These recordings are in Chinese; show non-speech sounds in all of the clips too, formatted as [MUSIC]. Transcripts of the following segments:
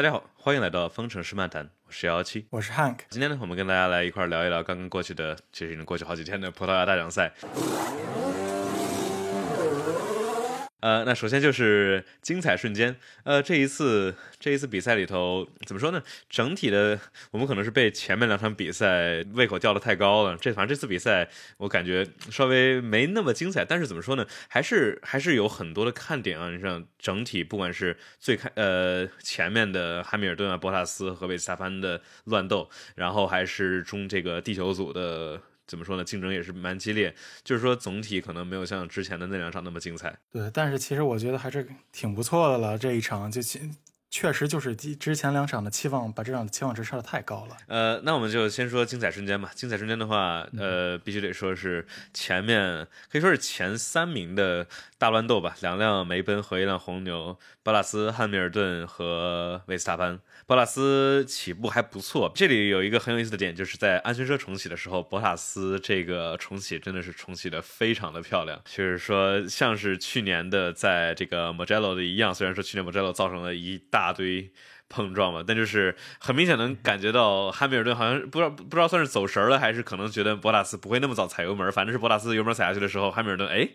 大家好，欢迎来到方程式漫谈，我是幺幺七，我是 Hank。今天呢，我们跟大家来一块聊一聊刚刚过去的，其实已经过去好几天的葡萄牙大奖赛。呃，那首先就是精彩瞬间。呃，这一次这一次比赛里头怎么说呢？整体的我们可能是被前面两场比赛胃口吊得太高了。这反正这次比赛我感觉稍微没那么精彩，但是怎么说呢？还是还是有很多的看点啊。你像整体不管是最开呃前面的汉密尔顿啊、博塔斯和维斯塔潘的乱斗，然后还是中这个地球组的。怎么说呢？竞争也是蛮激烈，就是说总体可能没有像之前的那两场那么精彩。对，但是其实我觉得还是挺不错的了。这一场就其确实就是之之前两场的期望，把这场期望值设的太高了。呃，那我们就先说精彩瞬间吧。精彩瞬间的话，呃，必须得说是前面可以说是前三名的大乱斗吧，两辆梅奔和一辆红牛，巴拉斯、汉密尔顿和维斯塔潘。博塔斯起步还不错，这里有一个很有意思的点，就是在安全车重启的时候，博塔斯这个重启真的是重启的非常的漂亮，就是说像是去年的在这个 Mugello 的一样，虽然说去年 Mugello 造成了一大堆碰撞嘛，但就是很明显能感觉到汉密尔顿好像不知道不知道算是走神了，还是可能觉得博塔斯不会那么早踩油门，反正是博塔斯油门踩下去的时候，汉密尔顿哎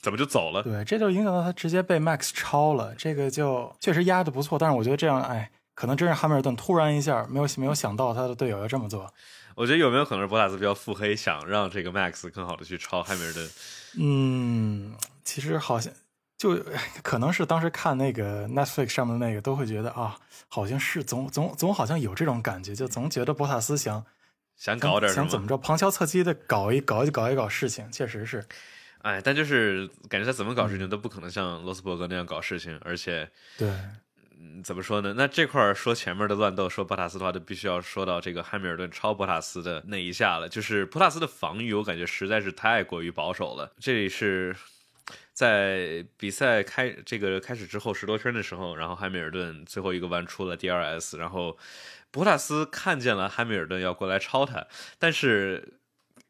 怎么就走了？对，这就影响到他直接被 Max 超了，这个就确实压的不错，但是我觉得这样哎。可能真是汉密尔顿突然一下没有没有想到他的队友要这么做。我觉得有没有可能是博塔斯比较腹黑，想让这个 Max 更好的去超汉密尔顿？嗯，其实好像就可能是当时看那个 Netflix 上面的那个，都会觉得啊，好像是总总总好像有这种感觉，就总觉得博塔斯想想搞点想怎么着，旁敲侧击的搞一搞一搞一搞事情，确实是。哎，但就是感觉他怎么搞事情都不可能像罗斯伯格那样搞事情，而且对。嗯，怎么说呢？那这块说前面的乱斗，说博塔斯的话，就必须要说到这个汉密尔顿超博塔斯的那一下了。就是博塔斯的防御，我感觉实在是太过于保守了。这里是在比赛开这个开始之后十多圈的时候，然后汉密尔顿最后一个弯出了 DRS，然后博塔斯看见了汉密尔顿要过来超他，但是。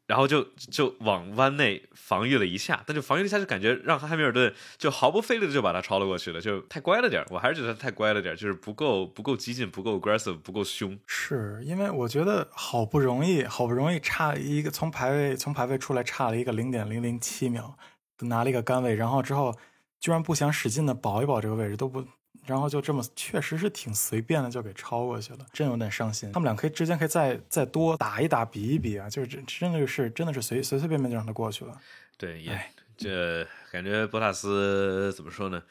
然后就就往弯内防御了一下，但就防御了一下，就感觉让汉密尔顿就毫不费力的就把他超了过去了，就太乖了点我还是觉得他太乖了点就是不够不够激进，不够 aggressive，不够凶。是因为我觉得好不容易好不容易差一个从排位从排位出来差了一个零点零零七秒，拿了一个杆位，然后之后居然不想使劲的保一保这个位置都不。然后就这么，确实是挺随便的，就给超过去了，真有点伤心。他们俩可以之间可以再再多打一打，比一比啊，就是真真的是真的是随随随便便就让他过去了。对，也这感觉博塔斯怎么说呢？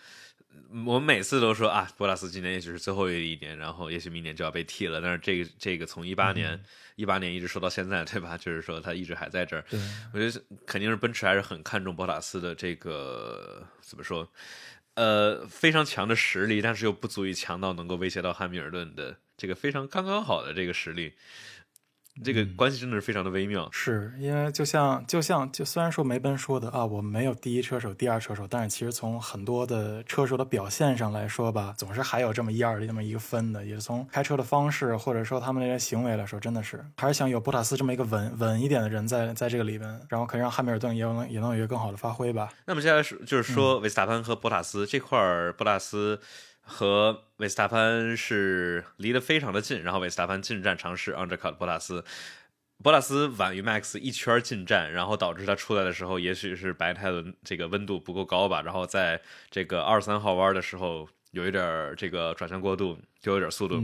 我们每次都说啊，博塔斯今年也许是最后一年，然后也许明年就要被替了。但是这个这个从一八年一八年一直说到现在，对吧？就是说他一直还在这儿。我觉得肯定是奔驰还是很看重博塔斯的这个怎么说？呃，非常强的实力，但是又不足以强到能够威胁到汉密尔顿的这个非常刚刚好的这个实力。这个关系真的是非常的微妙，是因为就像就像就虽然说梅奔说的啊，我们没有第一车手、第二车手，但是其实从很多的车手的表现上来说吧，总是还有这么一二的这么一个分的，也是从开车的方式或者说他们那些行为来说，真的是还是想有博塔斯这么一个稳稳一点的人在在这个里边，然后可以让汉密尔顿也能也能有一个更好的发挥吧。那么接下来是就是说维斯塔潘和博塔斯这块儿，博塔斯。和维斯塔潘是离得非常的近，然后维斯塔潘进站尝试 undercut 博塔斯，博塔斯晚于 Max 一圈进站，然后导致他出来的时候，也许是白胎的这个温度不够高吧，然后在这个二三号弯的时候有一点这个转向过度，就有点速度。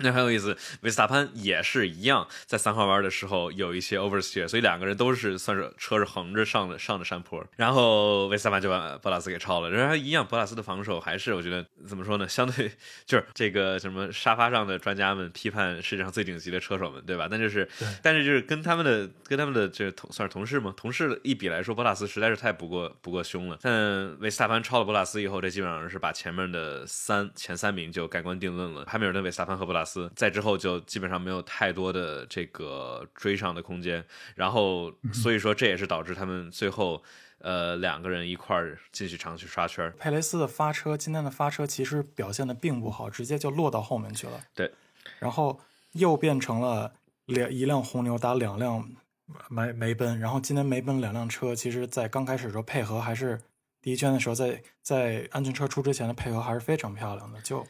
那很有意思，维斯塔潘也是一样，在三号弯的时候有一些 oversteer，所以两个人都是算是车是横着上的上的山坡，然后维斯塔潘就把博拉斯给超了。然后一样，博拉斯的防守还是我觉得怎么说呢？相对就是这个什么沙发上的专家们批判世界上最顶级的车手们，对吧？但就是，但是就是跟他们的跟他们的这同算是同事嘛？同事一比来说，博拉斯实在是太不过不过凶了。但维斯塔潘超了博拉斯以后，这基本上是把前面的三前三名就盖棺定论了。汉密尔顿、维斯塔潘和博拉斯。在之后就基本上没有太多的这个追上的空间，然后所以说这也是导致他们最后呃两个人一块儿继续长去刷圈。佩雷斯的发车今天的发车其实表现的并不好，直接就落到后面去了。对，然后又变成了两一辆红牛打两辆梅梅奔，然后今天梅奔两辆车其实在刚开始的时候配合还是第一圈的时候在在安全车出之前的配合还是非常漂亮的，就。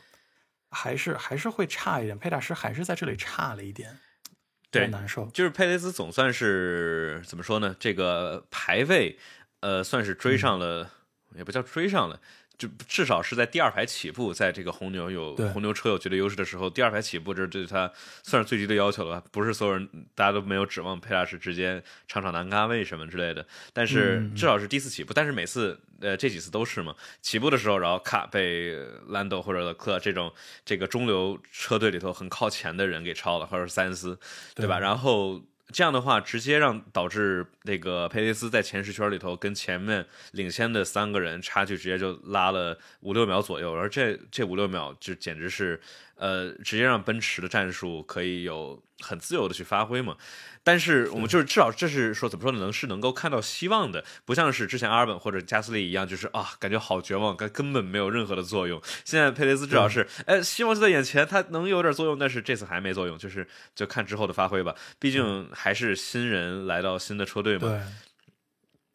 还是还是会差一点，佩大师还是在这里差了一点，对难受。就是佩雷斯总算是怎么说呢？这个排位，呃，算是追上了，也不叫追上了，就至少是在第二排起步，在这个红牛有红牛车有绝对优势的时候，第二排起步，这是对他算是最低的要求了吧？不是所有人大家都没有指望佩拉什直接场场难咖位什么之类的，但是嗯至少是第一次起步，但是每次呃这几次都是嘛，起步的时候，然后卡被兰多或者勒克这种这个中流车队里头很靠前的人给超了，或者是塞恩斯，对吧？然后这样的话，直接让导致那个佩雷斯在前十圈里头跟前面领先的三个人差距直接就拉了五六秒左右，而这这五六秒就简直是呃，直接让奔驰的战术可以有很自由的去发挥嘛。但是我们就是至少这是说怎么说呢，能是能够看到希望的，不像是之前阿尔本或者加斯利一样，就是啊感觉好绝望，根根本没有任何的作用。现在佩雷斯至少是，哎，希望就在眼前，他能有点作用，但是这次还没作用，就是就看之后的发挥吧。毕竟还是新人来到新的车队嘛。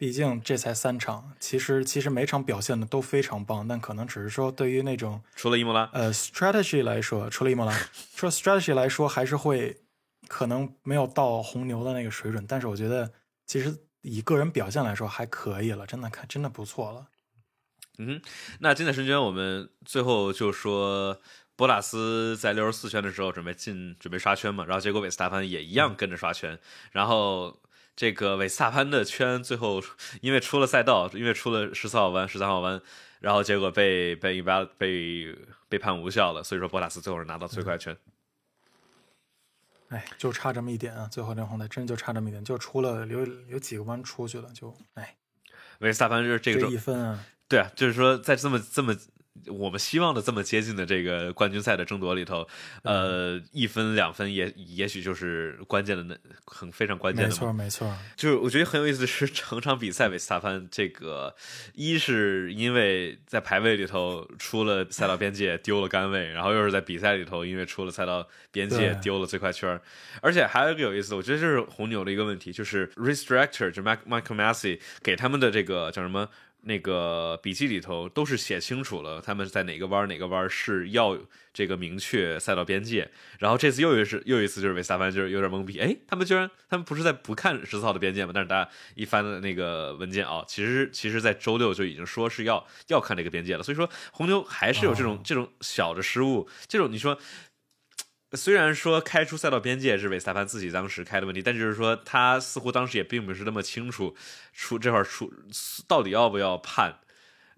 对，毕竟这才三场，其实其实每场表现的都非常棒，但可能只是说对于那种除了伊莫拉，呃 strategy 来说，除了伊莫拉，说 strategy 来说还是会可能没有到红牛的那个水准，但是我觉得其实以个人表现来说还可以了，真的看真的不错了。嗯，那今天时间我们最后就说。博拉斯在六十四圈的时候准备进，准备刷圈嘛，然后结果韦斯塔潘也一样跟着刷圈，然后这个韦斯塔潘的圈最后因为出了赛道，因为出了十四号弯、十三号弯，然后结果被被一般被被判无效了，所以说博塔斯最后是拿到最快圈。哎，就差这么一点啊！最后这红带真就差这么一点，就出了有有几个弯出去了，就哎，韦斯塔潘就是这个这一分啊，对啊，就是说在这么这么我们希望的这么接近的这个冠军赛的争夺里头，呃，一分两分也也许就是关键的那很非常关键的没。错没错，就是我觉得很有意思的是，整场比赛韦斯塔潘这个一是因为在排位里头出了赛道边界丢了杆位，然后又是在比赛里头因为出了赛道边界丢了最快圈，而且还有一个有意思的，我觉得就是红牛的一个问题，就是 race director 就 Mike Michael Massey 给他们的这个叫什么？那个笔记里头都是写清楚了，他们在哪个弯哪个弯是要这个明确赛道边界。然后这次又一次又一次就是维斯塔潘就是有点懵逼，哎，他们居然他们不是在不看十四号的边界吗？但是大家一翻的那个文件啊、哦，其实其实在周六就已经说是要要看这个边界了。所以说红牛还是有这种、哦这种小的失误，这种你说。虽然说开出赛道边界是维斯塔潘自己当时开的问题，但就是说他似乎当时也并不是那么清楚出这块出到底要不要判，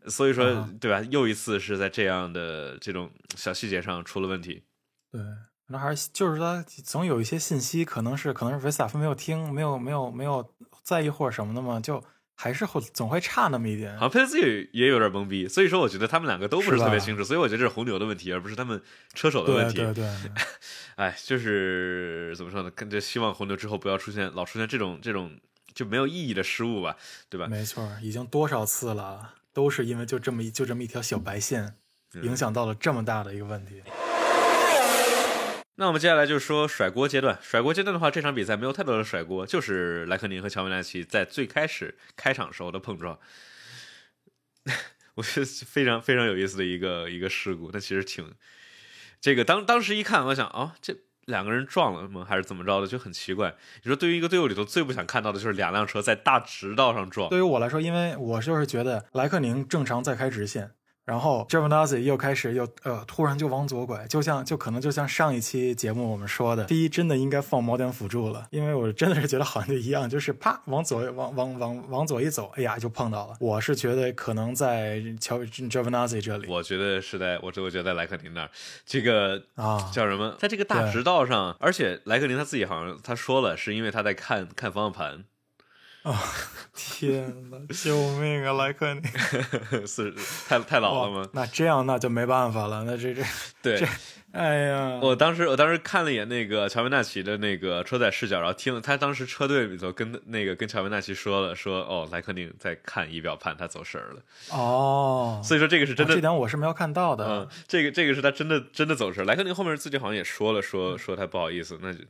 所以说、啊对吧？又一次是在这样的这种小细节上出了问题。对，那还是就是他总有一些信息，可能是可能是维斯塔潘没有听，没有没有没有在意或者什么的嘛，就还是会总会差那么一点好。像佩雷兹也也有点懵逼，所以说我觉得他们两个都不是特别清楚，所以我觉得这是红牛的问题，而不是他们车手的问题。对对对，[LAUGHS] 哎，就是怎么说呢？跟着希望红牛之后不要出现老出现这种这种就没有意义的失误吧，对吧？没错，已经多少次了，都是因为就这么一就这么一条小白线，嗯影响到了这么大的一个问题。那我们接下来就说甩锅阶段。甩锅阶段的话，这场比赛没有太多的甩锅，就是莱克宁和乔维纳奇在最开始开场时候的碰撞。[LAUGHS] 我觉得非常非常有意思的一个一个事故，但其实挺这个当当时一看，我想啊、这两个人撞了吗？还是怎么着的？就很奇怪。你说对于一个队伍里头最不想看到的就是两辆车在大直道上撞。对于我来说，因为我就是觉得莱克宁正常在开直线，然后 g i o v a n a z z i 又开始又呃突然就往左拐，就像就可能就像上一期节目我们说的，第一真的应该放锚点辅助了，因为我真的是觉得好像就一样，就是啪往左往往往往左一走，哎呀就碰到了。我是觉得可能在乔 g i o v a n a z z i 这里我觉得是在，我我觉得在莱克宁那儿，这个啊，叫什么？在这个大直道上，而且莱克宁他自己好像他说了，是因为他在看看方向盘，天呐，救命啊，莱克宁！[LAUGHS] 是太太老了哇吗？那这样那就没办法了，那这这，对，哎呀，我当时我当时看了一眼那个乔维纳奇的那个车载视角，然后听了他当时车队里头跟那个跟乔维纳奇说了，说哦莱克宁在看仪表盘，他走神儿了，哦，所以说这个是真的哦这点我是没有看到的。嗯，这个这个是他真的真的走神。莱克宁后面自己好像也说了，说说他不好意思，那就，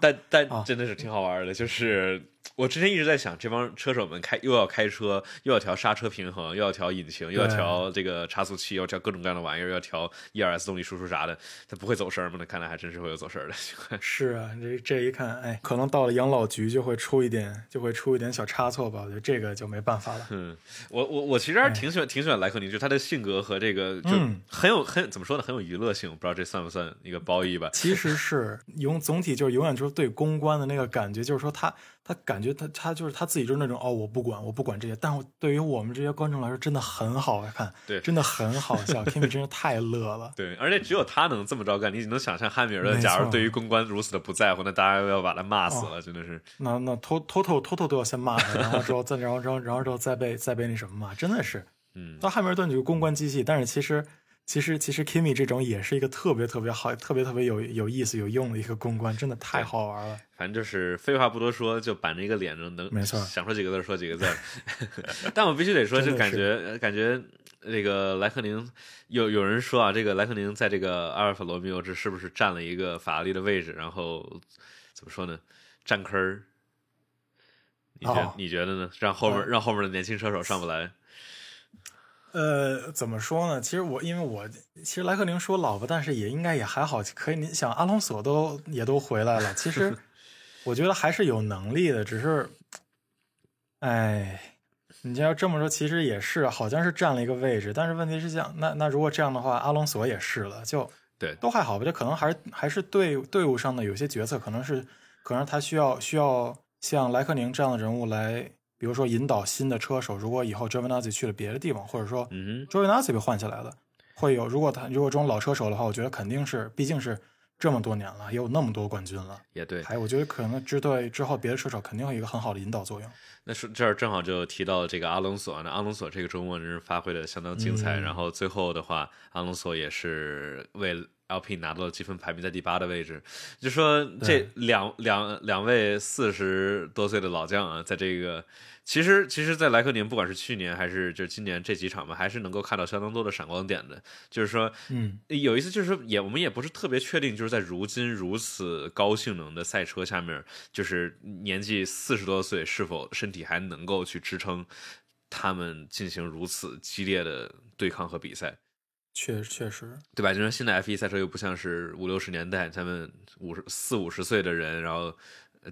但但啊真的是挺好玩的，就是我之前一直在想，这帮车手们开又要开车，又要调刹车平衡，又要调引擎，又要调这个差速器，又要调各种各样的玩意儿，要调 E R S 动力输出啥的，他不会走神吗？那看来还真是会有走神的。[LAUGHS] 是啊，这这一看，哎，可能到了养老局就会出一点，就会出一点小差错吧。我觉得这个就没办法了。嗯，我我我其实还是挺喜欢挺喜欢莱克宁，就他的性格和这个就很有很怎么说呢，很有娱乐性。我不知道这算不算一个褒义吧？[LAUGHS] 其实是永总体就是永远就是对公关的那个感觉，就是说他。他感觉他他就是他自己就是那种哦，我不管我不管这些，但对于我们这些观众来说，真的很好看，对，真的很好笑。Kimi 真是太乐了，对，而且只有他能这么着干。你能想象汉密尔顿假如对于公关如此的不在乎，那大家要把他骂死了，真的是。那那偷偷偷偷偷都要先骂他，然后之后再然后然后然后之后再被再被那什么骂，真的是。嗯，到汉密尔顿就是公关机器，但是其实。其实，其实 Kimi 这种也是一个特别特别好、特别特别有有意思、有用的一个公关，真的太好玩了。反正就是废话不多说，就板着一个脸能能，没错，想说几个字说几个字。[LAUGHS] 但我必须得说，就感觉感觉这个莱克宁有有人说啊，这个莱克宁在这个阿尔法罗密欧这是不是占了一个法拉利的位置？然后怎么说呢？占坑儿？你觉你觉得呢？让后面让后面的年轻车手上不来？呃，怎么说呢？其实我，因为我其实莱克宁说老婆，但是也应该也还好，可以。你想，阿隆索都也都回来了，其实 [LAUGHS] 我觉得还是有能力的，只是，哎，你要这么说，其实也是，好像是占了一个位置。但是问题是，像那那如果这样的话，阿隆索也是了，就对，都还好吧？就可能还是还是队队伍上的有些决策，可能是可能他需要需要像莱克宁这样的人物来。比如说引导新的车手，如果以后 j o v a n a z z i 去了别的地方，或者说 j o v a n a z z i 被换下来了，会有如果他如果这种老车手的话，我觉得肯定是，毕竟是这么多年了，也有那么多冠军了，也对。还我觉得可能支队之后别的车手肯定会有一个很好的引导作用。那是这儿正好就提到这个阿隆索，那阿隆索这个周末真是发挥的相当精彩，然后最后的话，阿隆索也是为 LP 拿到了积分排名在第八的位置，就说这两两两位四十多岁的老将啊，在这个。其实，其实，在莱克宁，不管是去年还是就今年这几场吧，还是能够看到相当多的闪光点的。就是说，嗯，有一次就是说，也我们也不是特别确定，就是在如今如此高性能的赛车下面，就是年纪四十多岁，是否身体还能够去支撑他们进行如此激烈的对抗和比赛？确确实，对吧？就说现在 F 一赛车又不像是五六十年代，他们五十四五十岁的人，然后。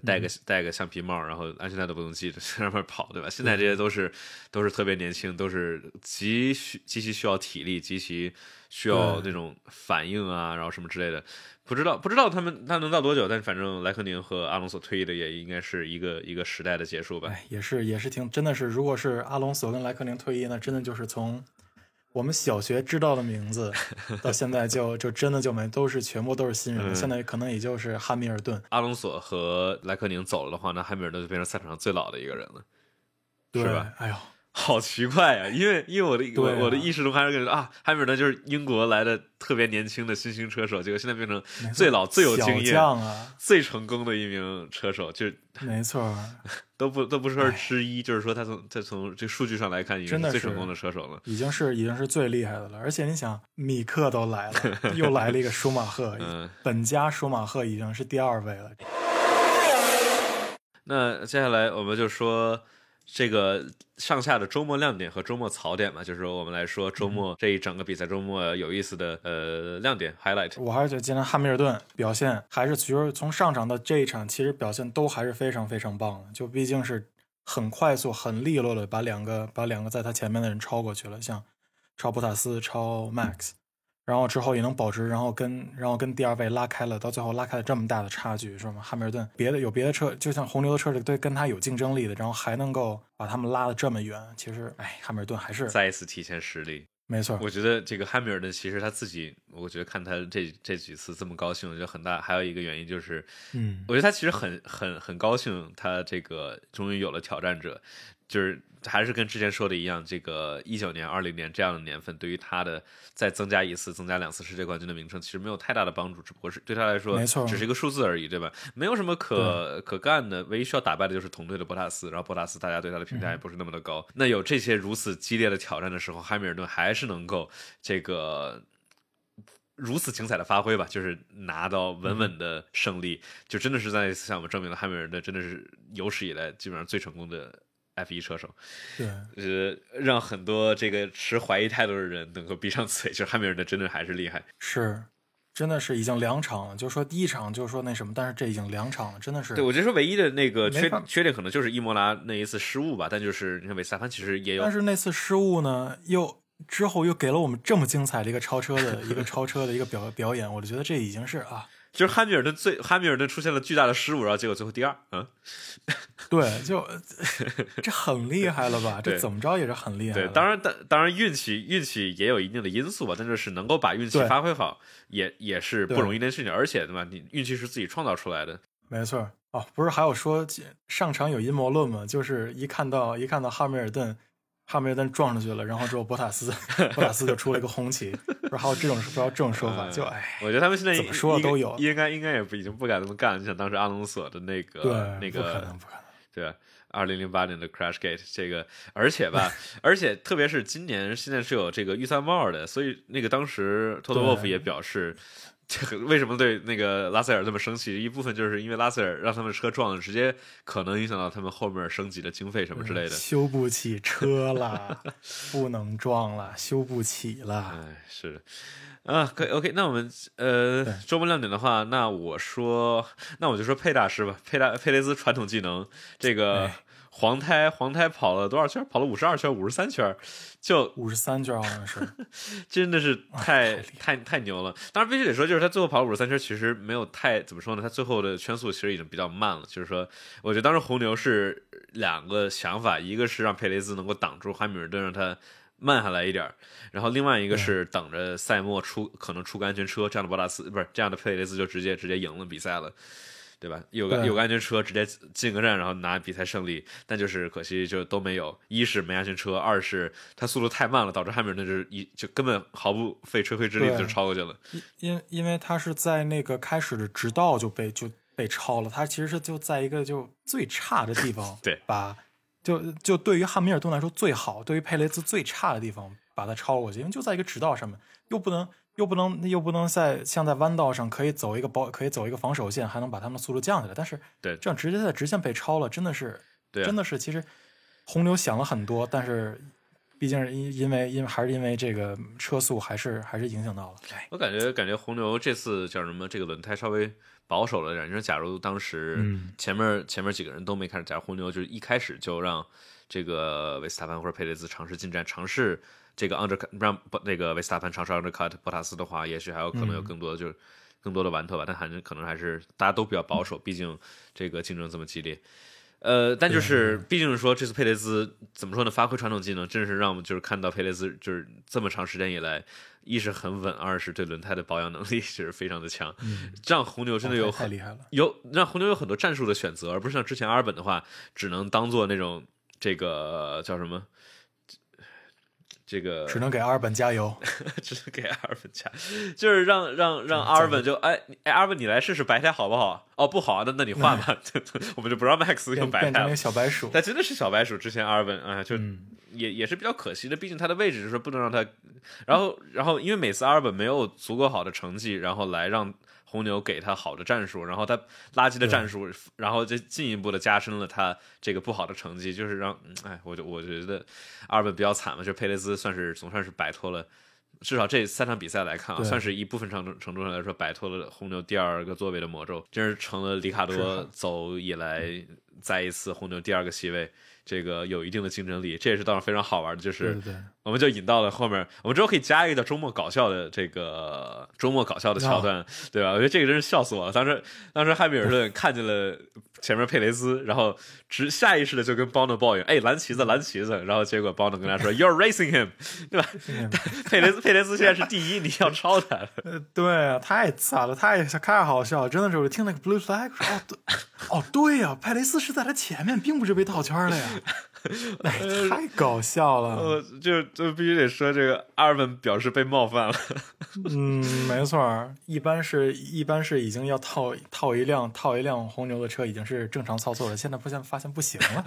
戴个戴个橡皮帽，然后安全带都不用系着，在那边跑，对吧？现在这些都是都是特别年轻，都是极需极其需要体力，极其需要那种反应啊，然后什么之类的。不知道不知道他们他能到多久，但是反正莱克宁和阿隆索退役的也应该是一个一个时代的结束吧。也是也是挺真的是，如果是阿隆索跟莱克宁退役，那真的就是从。我们小学知道的名字，到现在就就真的就没都是全部都是新人，现在可能也就是汉密尔顿、阿隆索和莱克宁走了的话，那汉密尔顿就变成赛场上最老的一个人了，是吧？哎呦。好奇怪呀，[LAUGHS] 因为因为我的我我的意识中还是感觉啊，汉密尔顿就是英国来的特别年轻的新兴车手，结果现在变成最老最有经验啊，最成功的一名车手，就是没错，[LAUGHS] 都不都不说是之一，就是说他从他从这数据上来看，已经是最成功的车手了，已经是已经是最厉害的了。而且你想，米克都来了，[LAUGHS] 又来了一个舒马赫，本家舒马赫已经是第二位了。那接下来我们就说。这个上下的周末亮点和周末槽点嘛，就是说我们来说周末这一整个比赛周末有意思的呃亮点 highlight。我还是觉得今天汉密尔顿表现还是其实从上场到这一场其实表现都还是非常非常棒的，就毕竟是很快速很利落的把两个把两个在他前面的人超过去了，像超博塔斯超 Max。然后之后也能保持，然后跟然后跟第二位拉开了，到最后拉开了这么大的差距，是吗？汉密尔顿别的有别的车，就像红牛的车，对跟他有竞争力的，然后还能够把他们拉得这么远，其实，哎，汉密尔顿还是再一次体现实力。没错，我觉得这个汉密尔顿其实他自己，我觉得看他这这几次这么高兴，就很大还有一个原因就是，嗯，我觉得他其实很很很高兴，他这个终于有了挑战者，就是。还是跟之前说的一样，这个一九年、二零年这样的年份，对于他的再增加一次、增加两次世界冠军的名称，其实没有太大的帮助，只不过是对他来说，没错，只是一个数字而已，对吧？没有什么可可干的，唯一需要打败的就是同队的博塔斯，然后博塔斯大家对他的评价也不是那么的高。那有这些如此激烈的挑战的时候，汉密尔顿还是能够这个如此精彩的发挥吧，就是拿到稳稳的胜利，就真的是在向我们证明了汉密尔顿真的是有史以来基本上最成功的 F 一车手。对，呃，让很多这个持怀疑态度的人能够闭上嘴，就是汉密尔顿真的还是厉害。是，真的是已经两场了，就说第一场就说那什么，但是这已经两场了，真的是。对，我觉得说唯一的那个缺缺点可能就是伊莫拉那一次失误吧，但就是你看维斯塔潘其实也有但是那次失误呢，又之后又给了我们这么精彩的一个超车的 [LAUGHS] 一个超车的一个表表演，我就觉得这已经是啊，就是汉密尔顿最汉密尔顿出现了巨大的失误，然后结果最后第二，嗯，[LAUGHS] 对，就这很厉害了吧？这怎么着也是很厉害对，了。当然当当然运气运气也有一定的因素吧，但就是能够把运气发挥好，也也是不容易的事情，而且对吧，你运气是自己创造出来的，没错哦，不是还有说上场有阴谋论吗？就是一看到一看到汉密尔顿，汉密尔顿撞上去了，然后之后博塔斯博塔斯就出了一个红旗，然后还有这种不知道这种说法？就哎，我觉得他们现在怎么说都有应该应该也不已经不敢这么干了。你想当时阿隆索的那个对，那不可个能不可能。对吧？二零零八年的 Crash Gate 这个，而且吧，而且特别是今年现在是有这个预算帽的，所以那个当时托托沃夫对也表示，这 [LAUGHS] 个为什么对那个拉塞尔这么生气？一部分就是因为拉塞尔让他们车撞了，直接可能影响到他们后面升级的经费什么之类的。修不起车了，不能撞了，修不起了。哎，是的，啊，可以 OK，那我们呃周末亮点的话，那我说，那我就说佩大师吧，佩大佩雷兹传统技能，这个哎黄胎黄胎跑了多少圈？跑了五十二圈，五十三圈，就五十三圈好像是，[LAUGHS] 真的是太太太太牛了。当然必须得说，就是他最后跑了五十三圈，其实没有太怎么说呢，他最后的圈速其实已经比较慢了。就是说，我觉得当时红牛是两个想法，一个是让佩雷兹能够挡住汉密尔顿，让他慢下来一点，然后另外一个是等着赛末出可能出个安全车，这样的博塔斯不是这样的佩雷兹就直接直接赢了比赛了。对吧？有个有个安全车，直接进个站，然后拿比赛胜利。但就是可惜，就都没有。一是没安全车，二是他速度太慢了，导致汉密尔顿就是一就根本毫不费吹灰之力就超过去了。因因为他是在那个开始的直道就被就被超了，他其实是就在一个就最差的地方，[LAUGHS] 对把就就对于汉密尔顿来说最好，对于佩雷兹最差的地方把他超过去，因为就在一个直道上面，又不能又不能又不能在像在弯道上可以走一个保可以走一个防守线，还能把他们的速度降下来，但是对这样直接在直线被超了，真的是对啊真的是其实红牛想了很多，但是。毕竟是因因为因为还是因为这个车速还是还是影响到了，哎，我感觉感觉红牛这次叫什么？这个轮胎稍微保守了点。你说，假如当时嗯前面、前面几个人都没开始，假如红牛就是一开始就让这个维斯塔潘或者佩雷兹尝试进站，尝试这个 undercut，让不那个维斯塔潘尝试 undercut 博塔斯的话，也许还有可能有嗯更多的、就是更多的玩头吧。但还是可能还是大家都比较保守，毕竟这个竞争这么激烈。呃，但就是，毕竟说这次佩雷兹怎么说呢？发挥传统技能，真是让我们就是看到佩雷兹就是这么长时间以来，一是很稳，二是对轮胎的保养能力 [LAUGHS] 就是非常的强，这样红牛真的有太厉害了。有让红牛有很多战术的选择，而不是像之前阿尔本的话，只能当做那种这个叫什么，这个只能给阿尔本加油。[LAUGHS] 只能给阿尔本加，就是让让让阿尔本就哎哎阿尔本你来试试白胎好不好？哦不好啊，那那你换吧，[LAUGHS] 我们就不让 Max 用白胎了。小白鼠。他真的是小白鼠，之前阿尔本啊、就嗯，也也是比较可惜的，毕竟他的位置就是不能让他，然后然后因为每次阿尔本没有足够好的成绩，然后来让红牛给他好的战术，然后他垃圾的战术，然后就进一步的加深了他这个不好的成绩，就是让嗯哎，我就我觉得阿尔本比较惨嘛，就佩雷兹算是总算是摆脱了。至少这三场比赛来看啊，算是一部分程度程度上来说摆脱了红牛第二个座位的魔咒，真是成了里卡多啊走以来再一次红牛第二个席位，这个有一定的竞争力，这也是倒是非常好玩的，就是我们就引到了后面，我们之后可以加一个叫周末搞笑的这个周末搞笑的桥段，对吧？我觉得这个真是笑死我了。当时当时汉密尔顿看见了前面佩雷斯，然后直下意识的就跟邦诺抱怨：“哎，蓝旗子，蓝旗子。”然后结果邦诺跟他说：“You're racing him，[LAUGHS] 对吧？[LAUGHS] 佩雷斯佩雷斯现在是第一，你要超他。呃，对啊，太惨了，太太好笑了，真的是，我听那个 blue flag 说，哦对，哦对呀、佩雷斯是在他前面，并不是被套圈了呀。[LAUGHS] 太搞笑了。呃，就就必须得说，这个阿尔本表示被冒犯了。嗯，没错，一般是一般是已经要套套一辆套一辆红牛的车，已经是正常操作了。现在不现发现不行了，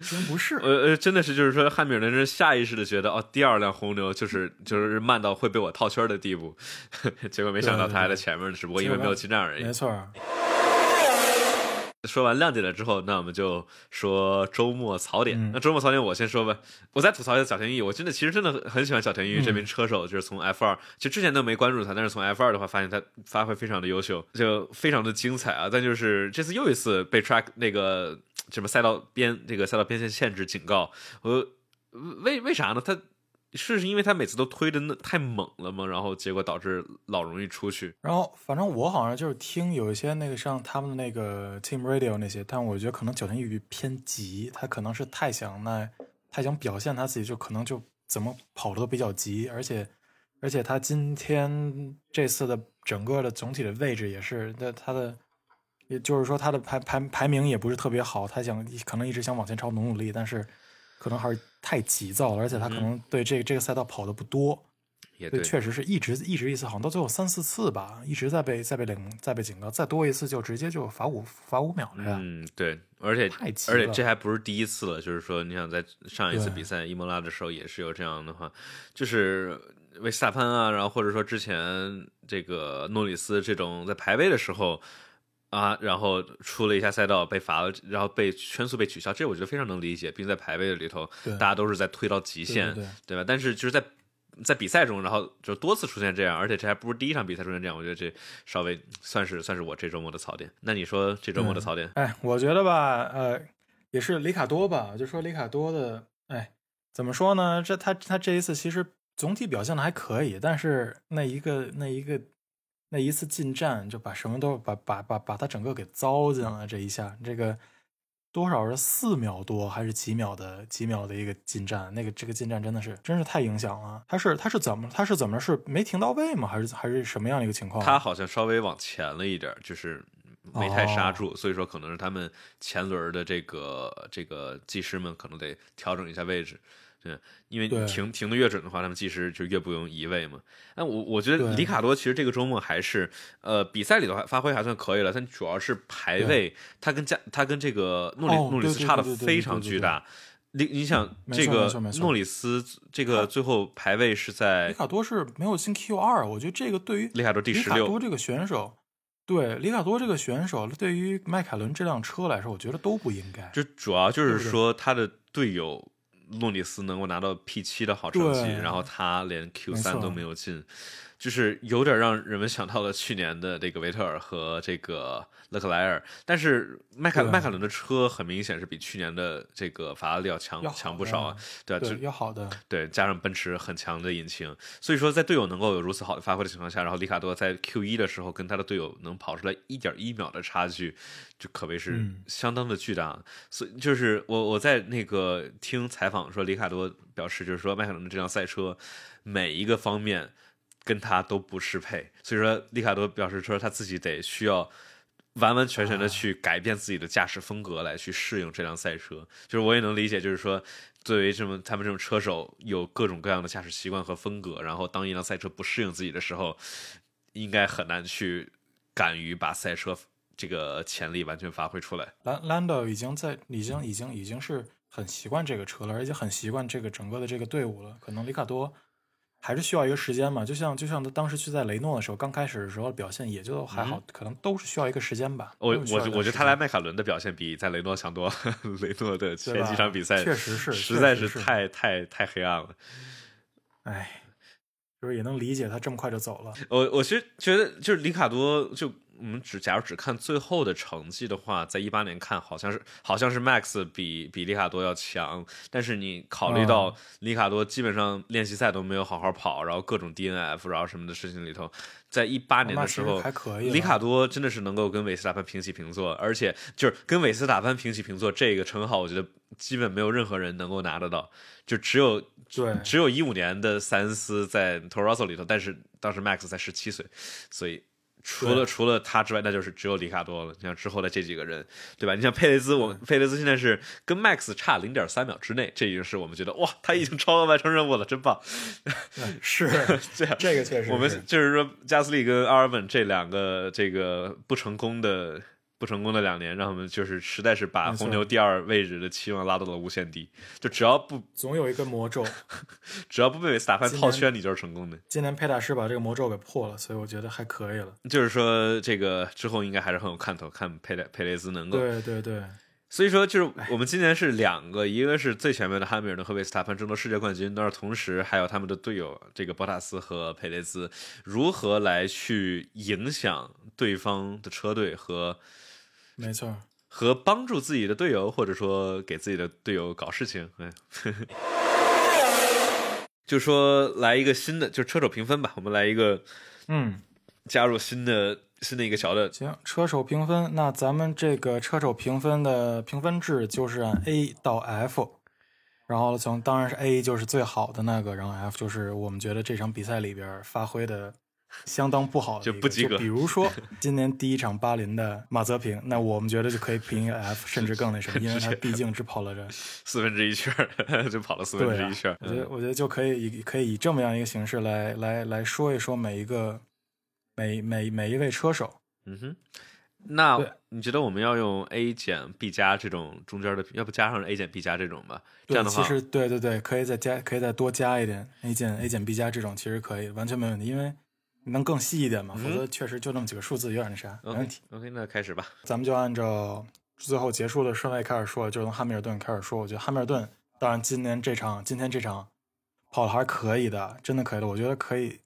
真不是。呃呃，真的是就是说，汉密尔顿是下意识的觉得，哦，第二辆红牛就是就是慢到会被我套圈的地步，[LAUGHS] 结果没想到他还在前面，只不过因为没有进站而已。没错。说完亮点了之后，那我们就说周末槽点。那周末槽点我先说吧。我再吐槽一下小田裕，我真的其实真的很喜欢小田裕这名车手，就是从 F 二，其实之前都没关注他，但是从 F 二的话，发现他发挥非常的优秀，就非常的精彩啊。但就是这次又一次被 track 那个什么赛道边这个赛道边线限制警告，我为为啥呢？他。是是因为他每次都推的那太猛了吗？然后结果导致老容易出去。然后反正我好像就是听有一些那个像他们的那个 Team Radio 那些，但我觉得可能九田玉偏急，他可能是太想那太想表现他自己，就可能就怎么跑的都比较急，而且而且他今天这次的整个的总体的位置也是，那他的也就是说他的排排排名也不是特别好，他想可能一直想往前超努努力，但是。可能还是太急躁了，而且他可能对这个这个赛道跑的不多，也对，确实是一直一直一次，好像到最后三四次吧，一直在被在被领在被警告，再多一次就直接就罚五罚五秒了呀。嗯，对，而且太急而且这还不是第一次了，就是说，你想在上一次比赛伊莫拉的时候也是有这样的话，就是维斯塔潘啊，然后或者说之前这个诺里斯这种在排位的时候。啊，然后出了一下赛道被罚了，然后被圈速被取消，这我觉得非常能理解。并在排位里头，大家都是在推到极限，对吧？但是就是在在比赛中，然后就多次出现这样，而且这还不是第一场比赛出现这样，我觉得这稍微算是算是我这周末的槽点。那你说这周末的槽点？哎，我觉得吧，呃，也是里卡多吧，就说里卡多的，哎，怎么说呢？这他他这一次其实总体表现的还可以，但是那一个那一个。那一次进站就把什么都把把把把他整个给糟践了。这一下，这个多少是四秒多还是几秒的几秒的一个进站？那个这个进站真的是真是太影响了。他是他是怎么他是怎么是没停到位吗？还是还是什么样一个情况？他好像稍微往前了一点，就是没太刹住，所以说可能是他们前轮的这个这个技师们可能得调整一下位置。对，因为停停的越准的话，他们技师就越不用移位嘛。那我我觉得里卡多其实这个周末还是呃比赛里的话发挥还算可以了，但主要是排位，他跟加他跟这个诺里诺里斯差的非常巨大。你你想这个诺里斯这个最后排位是在里卡多是没有进 Q 二，我觉得这个对于里卡多第十六，里卡多这个选手，对里卡多这个选手对于迈凯伦这辆车来说，我觉得都不应该。就主要就是说他的队友。诺里斯能够拿到 P 七的好成绩，然后他连 Q 三都没有进，就是有点让人们想到了去年的这个维特尔和这个勒克莱尔。但是迈凯迈凯伦的车很明显是比去年的这个法拉利要强强不少啊，对对，要好的，对，加上奔驰很强的引擎，所以说在队友能够有如此好的发挥的情况下，然后里卡多在 Q 一的时候跟他的队友能跑出来一点一秒的差距。就可谓是相当的巨大，所以就是我我在那个听采访说，里卡多表示就是说，迈凯伦的这辆赛车每一个方面跟他都不适配，所以说里卡多表示说他自己得需要完完全全的去改变自己的驾驶风格来去适应这辆赛车。就是我也能理解，就是说作为这么他们这种车手有各种各样的驾驶习惯和风格，然后当一辆赛车不适应自己的时候，应该很难去敢于把赛车。这个潜力完全发挥出来。兰兰德已经在，已经已经已经是很习惯这个车了，而且很习惯这个整个的这个队伍了。可能里卡多还是需要一个时间嘛，就像就像他当时去在雷诺的时候，刚开始的时候表现也就还好，可能都是需要一个时间吧。我我我觉得他来迈凯伦的表现比在雷诺强多。[LAUGHS] 雷诺的前几场比赛确实是实在是太太太黑暗了。哎，就是也能理解他这么快就走了。我我其实觉得就是里卡多就。我们只假如只看最后的成绩的话，在一八年看好像是好像是 Max 比比里卡多要强，但是你考虑到里卡多基本上练习赛都没有好好跑，然后各种 DNF，然后什么的事情里头，在一八年的时候，里卡多真的是能够跟韦斯塔潘平起平坐，而且就是跟韦斯塔潘平起平坐这个称号，我觉得基本没有任何人能够拿得到，就只有对只有一五年的塞恩斯在 Toro Rosso 里头，但是当时 Max 才十七岁，所以。除了除了他之外，那就是只有里卡多了。你像之后的这几个人，对吧？你像佩雷兹，我们佩雷兹现在是跟 Max 差零点三秒之内，这已经是我们觉得哇，他已经超额完成任务了，真棒。[LAUGHS] 是这样，这个确实，我们就是说加斯利跟阿尔文这两个这个不成功的。不成功的两年，让他们就是实在是把红牛第二位置的期望拉到了无限低。就只要不总有一个魔咒，[LAUGHS] 只要不被维斯塔潘套圈，你就是成功的。今年佩大师把这个魔咒给破了，所以我觉得还可以了。就是说，这个之后应该还是很有看头，看佩雷佩雷兹能够。对对对。所以说，就是我们今年是两个，一个是最前面的汉密尔顿和维斯塔潘争夺世界冠军，但是同时还有他们的队友这个博塔斯和佩雷兹如何来去影响对方的车队和。没错，和帮助自己的队友，或者说给自己的队友搞事情，嗯，[LAUGHS] 就说来一个新的，就车手评分吧，我们来一个，嗯，加入新的新的一个小的，行，车手评分，那咱们这个车手评分的评分制就是按 A 到 F，然后从当然是 A 就是最好的那个，然后 F 就是我们觉得这场比赛里边发挥的。相当不好，就不及格。比如说 [LAUGHS] 今年第一场巴林的马泽平，那我们觉得就可以评一个 [LAUGHS] F，甚至更那什么，因为他毕竟只跑了这 [LAUGHS] 四分之一圈，就跑了四分之一圈。我觉得，我觉得就可以以可以以这么样一个形式来来来说一说每一个每每每一位车手。嗯哼，那你觉得我们要用 A 减 B 加这种中间的，要不加上 A 减 B 加这种吧？这样的话，其实对对对，可以再加，可以再多加一点 A 减 A 减 B 加这种，其实可以完全没问题，因为。能更细一点吗？否则确实就那么几个数字有点那啥，没问题。OK，那开始吧。咱们就按照最后结束的顺位开始说，就从汉密尔顿开始说。我觉得汉密尔顿，当然今年这场今天这场跑的还是可以的，真的可以的。我觉得可以，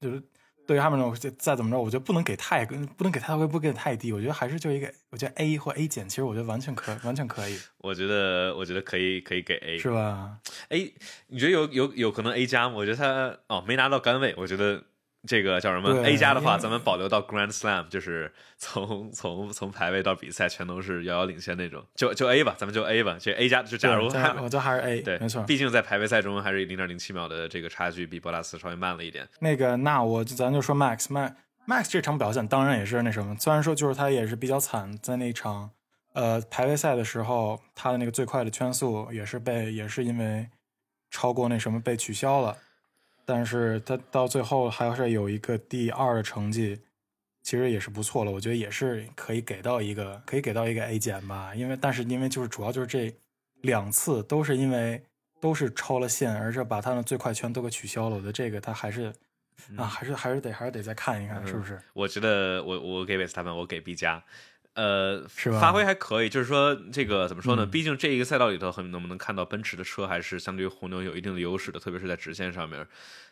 就是对于汉密尔顿，再怎么着，我觉得不能给太不能给太高，不给太低。我觉得还是就一个，我觉得 A 或 A 减，其实我觉得完全可完全可以。我觉得我觉得可以可以给 A，是吧？A，你觉得有有有可能 A 加吗？我觉得他哦没拿到杆位，我觉得。这个叫什么？A 加的话，咱们保留到 Grand Slam，就是从从从排位到比赛全都是遥遥领先那种。就就 A 吧，咱们就 A 吧。这 A 加就假如，我觉得还是 A，对，没错。毕竟在排位赛中，还是零点零七秒的这个差距，比博拉斯稍微慢了一点。那个，那我咱就说 Max，Max Max 这场表现当然也是那什么。虽然说就是他也是比较惨，在那场呃排位赛的时候，他的那个最快的圈速也是被也是因为超过那什么被取消了。但是他到最后还是有一个第二的成绩，其实也是不错了。我觉得也是可以给到一个，可以给到一个 A 减吧。因为但是因为就是主要就是这两次都是因为都是超了线，而是把他们最快圈都给取消了。我觉得这个他还是啊，还是还是得还是得再看一看，是不是？我觉得我我给韦斯塔潘，我给 B 加。呃，是吧？发挥还可以，就是说这个怎么说呢？毕竟这一个赛道里头，很能不能看到奔驰的车还是相对于红牛有一定的优势的，特别是在直线上面，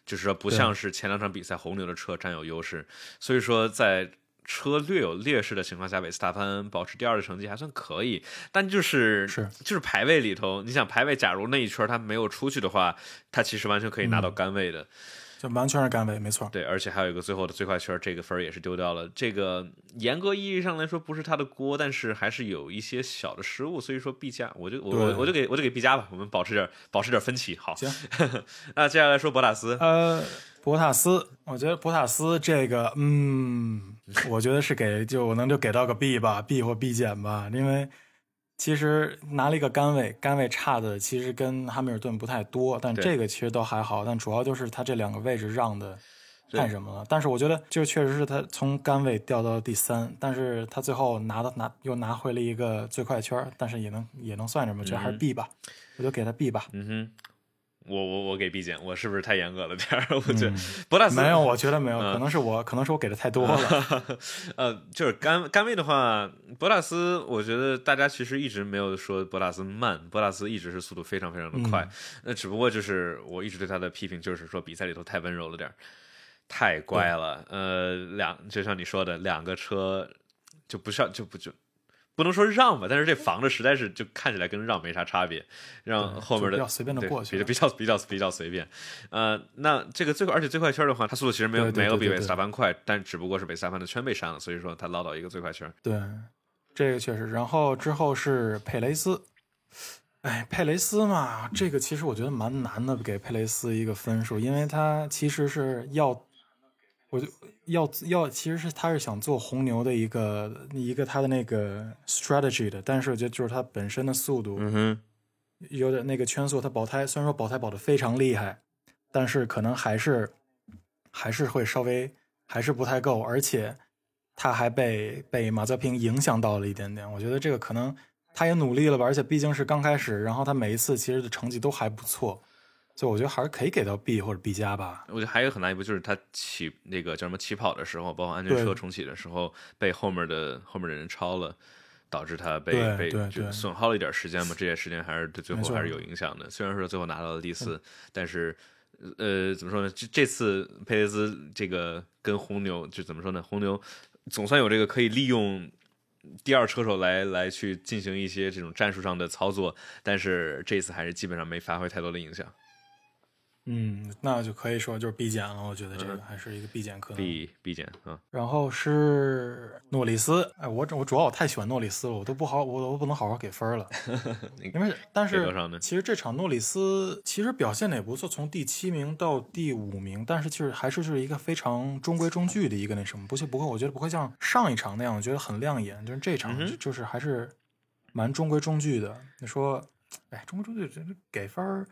就是说不像是前两场比赛红牛的车占有优势。所以说在车略有劣势的情况下，维斯塔潘保持第二的成绩还算可以。但就是是就是排位里头，你想排位，假如那一圈他没有出去的话，他其实完全可以拿到杆位的。就完全是杆位，没错。对，而且还有一个最后的最快圈，这个分也是丢掉了。这个严格意义上来说不是他的锅，但是还是有一些小的失误，所以说 B 加，我就我我就给我就给 B 加吧，我们保持点保持点分歧。好，行。[LAUGHS] 那接下来说博塔斯，呃，博塔斯，我觉得博塔斯这个，嗯，我觉得是给就我能就给到个 B 吧，B 或 B 减吧，因为。其实拿了一个杆位，杆位差的其实跟汉密尔顿不太多，但这个其实都还好。但主要就是他这两个位置让的太什么了。但是我觉得就确实是他从杆位掉到第三，但是他最后拿到拿又拿回了一个最快圈，但是也能也能算什么？我觉得还是 B 吧，我就给他 B 吧。嗯哼。我我我给 B 减，我是不是太严格了点儿？[LAUGHS] 我觉得博塔斯没有，我觉得没有，可能是我，可能是我给的太多了。[LAUGHS] 呃，就是甘甘位的话，博塔斯，我觉得大家其实一直没有说博塔斯慢，博塔斯一直是速度非常非常的快。那只不过就是我一直对他的批评就是说比赛里头太温柔了点儿，太乖了。呃，两就像你说的，两个车就不像就不就。不能说让吧，但是这防着实在是就看起来跟让没啥差别，让后面的比较随便的过去，比较比较比较随便。呃，那这个最快，而且最快圈的话，它速度其实没有没有比维斯塔潘快，但只不过是维斯塔潘的圈被删了，所以说他捞到一个最快圈。对，这个确实。然后之后是佩雷斯，哎，佩雷斯嘛，这个其实我觉得蛮难的，给佩雷斯一个分数，因为他其实是要我就要要，其实是他是想做红牛的一个一个他的那个 strategy 的，但是我觉得就是他本身的速度嗯哼，有点那个圈速，他保胎虽然说保胎保的非常厉害，但是可能还是还是会稍微还是不太够，而且他还被被马泽平影响到了一点点。我觉得这个可能他也努力了吧，而且毕竟是刚开始，然后他每一次其实的成绩都还不错，所以我觉得还是可以给到 B 或者 B 加吧。我觉得还有很大一步就是他起那个叫什么起跑的时候，包括安全车重启的时候，被后面的后面的人超了。导致他被被就损耗了一点时间嘛，这些时间还是对最后还是有影响的。虽然说最后拿到了第四，但是呃，怎么说呢？这这次佩雷兹这个跟红牛就怎么说呢？红牛总算有这个可以利用第二车手来来去进行一些这种战术上的操作，但是这次还是基本上没发挥太多的影响。嗯，那就可以说就是必减了，我觉得这个还是一个必减可能。B B 减啊，然后是诺里斯，哎，我我主要我太喜欢诺里斯了，我都不好，我我不能好好给分了，[LAUGHS] 因为但是其实这场诺里斯其实表现的也不错，从第七名到第五名，但是其实还是就是一个非常中规中矩的一个那什么，不是不会，我觉得不会像上一场那样，我觉得很亮眼，就是这场嗯就就是还是蛮中规中矩的。你说，哎，中规中矩，这这给分儿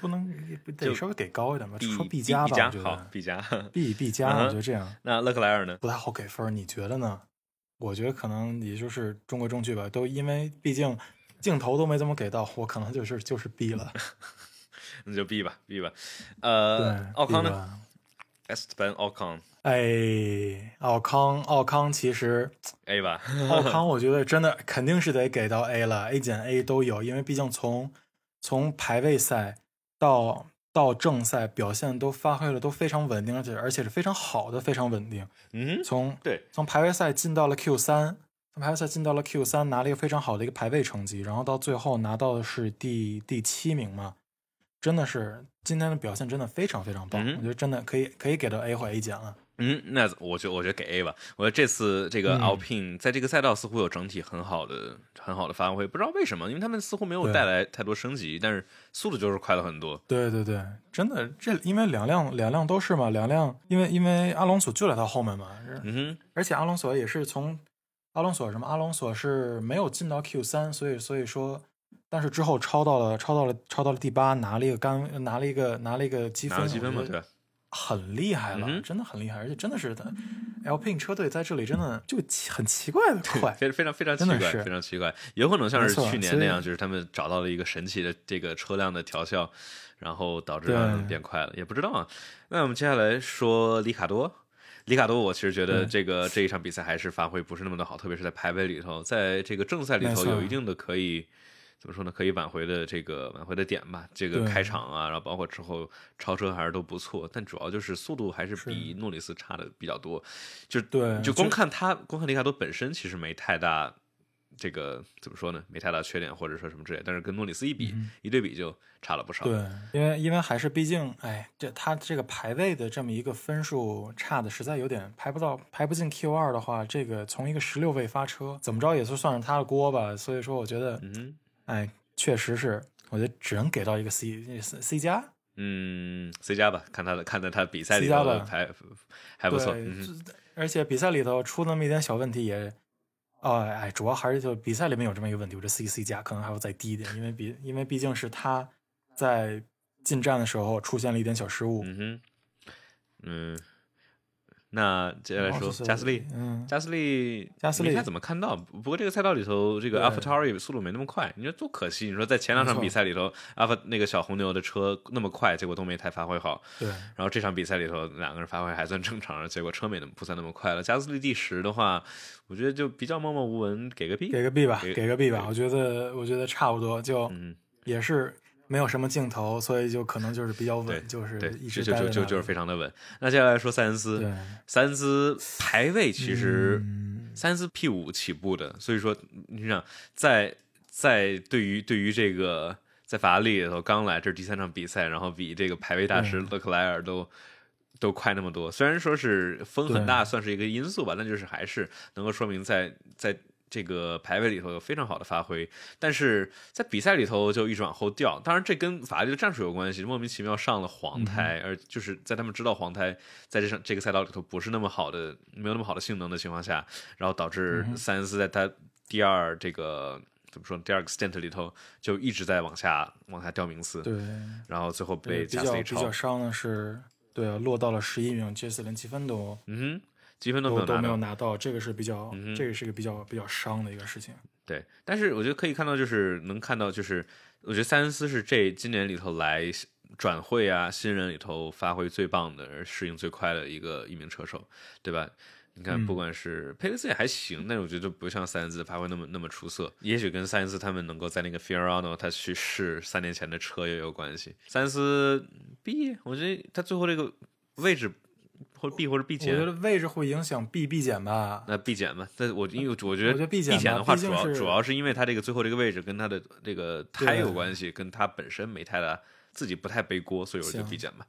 不能得稍微给高一点吧，说 B 加吧，加我觉得好 B 加。B B 加，我觉得这样。那勒克莱尔呢？不太好给分儿，你觉得呢？我觉得可能也就是中规中矩吧，都因为毕竟镜头都没怎么给到，我可能就是就是 B 了。[LAUGHS] 那就 B 吧，B 吧。对呃，，奥康呢？？Esteban 奥康哎，奥康，奥康其实 A 吧。奥康，[LAUGHS] 我觉得真的肯定是得给到 A 了，A 减 A 都有，因为毕竟从从排位赛到到正赛表现都发挥了都非常稳定，而且而且是非常好的，非常稳定。嗯，从对，从排位赛进到了 Q 三，从排位赛进到了 Q 三，拿了一个非常好的一个排位成绩，然后到最后拿到的是第第七名嘛，真的是今天的表现真的非常非常棒，嗯我觉得真的可以可以给到 A 或 A 减了。嗯，那我觉我觉得给 A 吧。我觉得这次这个嗯 Alpine 在这个赛道似乎有整体很好的很好的发挥，不知道为什么，因为他们似乎没有带来太多升级，但是速度就是快了很多。对对对，真的这因为两辆两辆都是嘛，两辆因为因为阿隆索就在他后面嘛，嗯哼，而且阿隆索也是从阿隆索什么阿隆索是没有进到 Q 三，所以所以说，但是之后超到了超到了超到了第八，拿了一个杆拿了一个拿了一个积分，积分嘛，对吧？很厉害了，嗯真的很厉害，而且真的是的，Alpine 车队在这里真的就很奇怪的快，非非常非常奇怪，非常奇怪，有可能像是去年那样，就是他们找到了一个神奇的这个车辆的调校，然后导致让他们变快了，也不知道啊。那我们接下来说里卡多。里卡多，我其实觉得这个这一场比赛还是发挥不是那么的好，特别是在排位里头，在这个正赛里头有一定的可以怎么说呢？可以挽回的这个挽回的点吧。这个开场啊，然后包括之后超车还是都不错，但主要就是速度还是比诺里斯差的比较多。就对就光看他，光看里卡多本身其实没太大这个怎么说呢？没太大缺点或者说什么之类，但是跟诺里斯一比、一对比就差了不少。嗯对，因为因为还是毕竟，哎，这他这个排位的这么一个分数差的实在有点排不到排不进 Q 二的话，这个从一个十六位发车，怎么着也是算是他的锅吧。所以说，我觉得，嗯哼哎，确实是，我觉得只能给到一个 C C 加，嗯，C 加吧，看他的看在他比赛里 C 加吧头还还不错。而且比赛里头出那么一点小问题也，哦，哎，主要还是就比赛里面有这么一个问题，我觉得 C C 加可能还要再低一点，因为比因为毕竟是他在进站的时候出现了一点小失误。嗯哼，嗯，那接下来说加斯利。嗯，加斯利，加斯利没太怎么看到。不过这个赛道里头，这个对 AlphaTauri 速度没那么快，你说多可惜。你说在前两场比赛里头，Alpha 那个小红牛的车那么快，结果都没太发挥好。对，然后这场比赛里头，两个人发挥还算正常，结果车没那么不算那么快了。加斯利第十的话，我觉得就比较默默无闻，给个 B。给个 B 吧，给给个 B 吧。我觉得我觉得差不多，就嗯，也是没有什么镜头，所以就可能就是比较对稳，就是对，一直就就就就是非常的稳。那接下来说塞恩斯，对，塞恩斯排位其实嗯塞恩斯 P 五起步的，所以说你想在在对于对于这个在法拉利里头刚来，这是第三场比赛，然后比这个排位大师勒克莱尔都。都快那么多，虽然说是风很大，算是一个因素吧，但就是还是能够说明在在这个排位里头有非常好的发挥，但是在比赛里头就一直往后掉。当然，这跟法拉利的战术有关系，莫名其妙上了黄胎，而就是在他们知道黄胎在这上这个赛道里头不是那么好的，没有那么好的性能的情况下，然后导致塞恩斯在他第二这个怎么说第二个 stint 里头就一直在往下往下掉名次，对，然后最后被比加斯利超较比较。伤的是，对啊，落到了十一名，杰斯连积分都嗯哼，积分都没都都没有有拿到。这个是比较，嗯这个是个比较比较伤的一个事情。对，但是我觉得可以看到，就是能看到，就是我觉得塞恩斯是这今年里头来转会啊新人里头发挥最棒的、而适应最快的一个一名车手，对吧？你看，嗯不管是佩雷斯也还行，但是我觉得不像塞恩斯发挥那么那么出色。也许跟塞恩斯他们能够在那个 Fiorano 他去试三年前的车也有关系。塞恩斯 B，我觉得他最后这个位置或者 B 或者 B 减我觉，得位置会影响 B B 减吧。那 B 减吧，但我因为我觉得 B 减的话，主要主要是因为它这个最后这个位置跟它的这个胎有关系，跟它本身没太大自己不太背锅，所以我就行 B 减吧。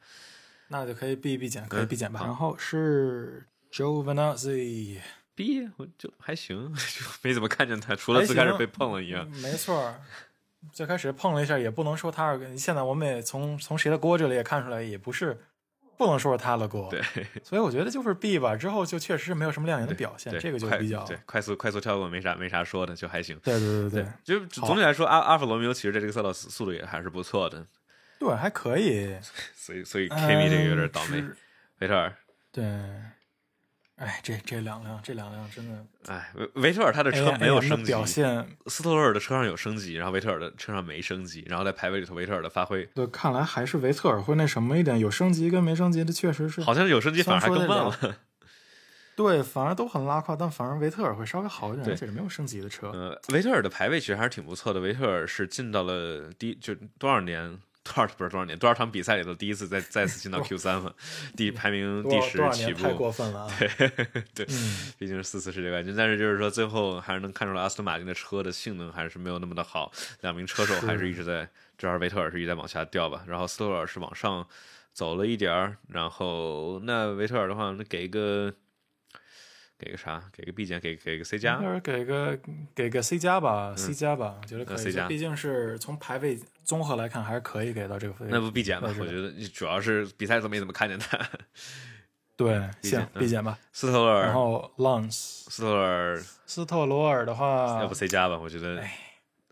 那就可以 B B 减，可以嗯 B 减吧。好然后是 Giovinazzi，B 我就还行，[LAUGHS] 就没怎么看见他，除了最开始被碰了一样。没错儿。最开始碰了一下，也不能说他是。现在我们也从从谁的锅这里也看出来，也不是不能说是他的锅。对 [LAUGHS] 所以我觉得就是 B 吧，之后就确实是没有什么亮眼的表现，对，这个就比较对快速快速跳过没啥没啥说的，就还行。对对对对就总体来说，阿阿尔法罗密欧其实在这个赛道速速度也还是不错的，对，还可以。[LAUGHS] 所以所以 Kimi 这个有点倒霉嗯。维特尔，对，哎，这这两辆，这两辆真的哎，维维特尔他的车没有升级，表现，斯特罗尔的车上有升级，然后维特尔的车上没升级，然后在排位里头维特尔的发挥对，看来还是维特尔会那什么一点，有升级跟没升级的确实是好像有升级反而还更慢了。[LAUGHS] 对，反而都很拉胯，但反而维特尔会稍微好一点，而且是没有升级的车。呃，维特尔的排位其实还是挺不错的。维特尔是进到了第就多少年多少不是多少年多少场比赛里头第一次再再次进到 Q 三嘛，第排名第十起步年太。过分了啊！[LAUGHS] 对，嗯，毕竟是四次世界冠军，但是就是说最后还是能看出来阿斯顿马丁的车的性能还是没有那么的好，两名车手还是一直在，至少维特尔是一直在往下掉吧，然后斯托尔是往上走了一点儿，然后那维特尔的话，那给一个给个啥？给个 B 减，给给个 C 加给个给个 C 加吧，C 加吧，我觉得可以。，C 加毕竟是从排位综合来看，还是可以给到这个分。那不 B 减吧位？置我觉得主要是比赛都没怎么看见他。[LAUGHS] 对，行，B 减吧。斯托尔，然后 Lance 斯托尔，斯特罗尔的话，要不 C 加吧？我觉得哎，